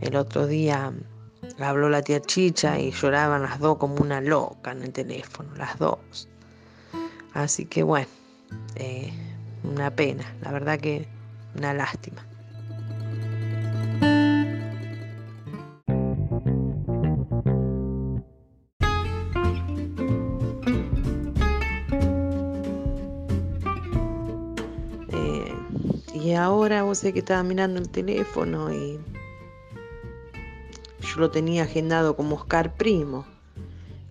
El otro día habló la tía Chicha y lloraban las dos como una loca en el teléfono, las dos. Así que bueno, eh, una pena, la verdad que una lástima. Eh, y ahora vos sé que estaba mirando el teléfono y yo lo tenía agendado como Oscar Primo,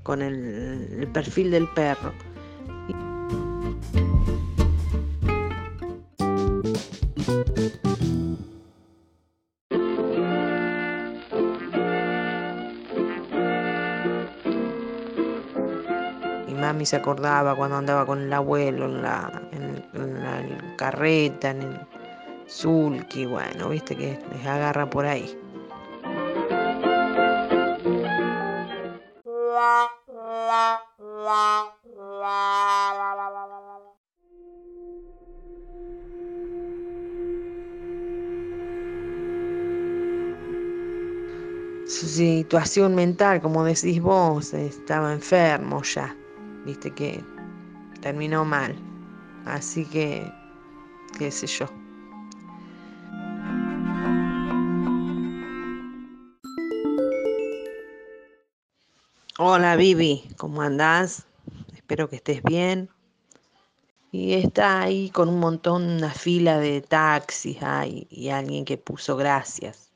con el, perfil del perro. Mami se acordaba cuando andaba con el abuelo en la, en la carreta, en el sulky, bueno, viste que les agarra por ahí. Su situación mental, como decís vos, estaba enfermo ya, viste que terminó mal, así que, qué sé yo. Hola Vivi, ¿cómo andás? Espero que estés bien. Y está ahí con un montón, una fila de taxis hay, y alguien que puso gracias.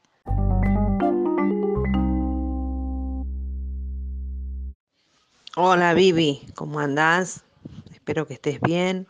Hola Vivi, ¿cómo andás? Espero que estés bien.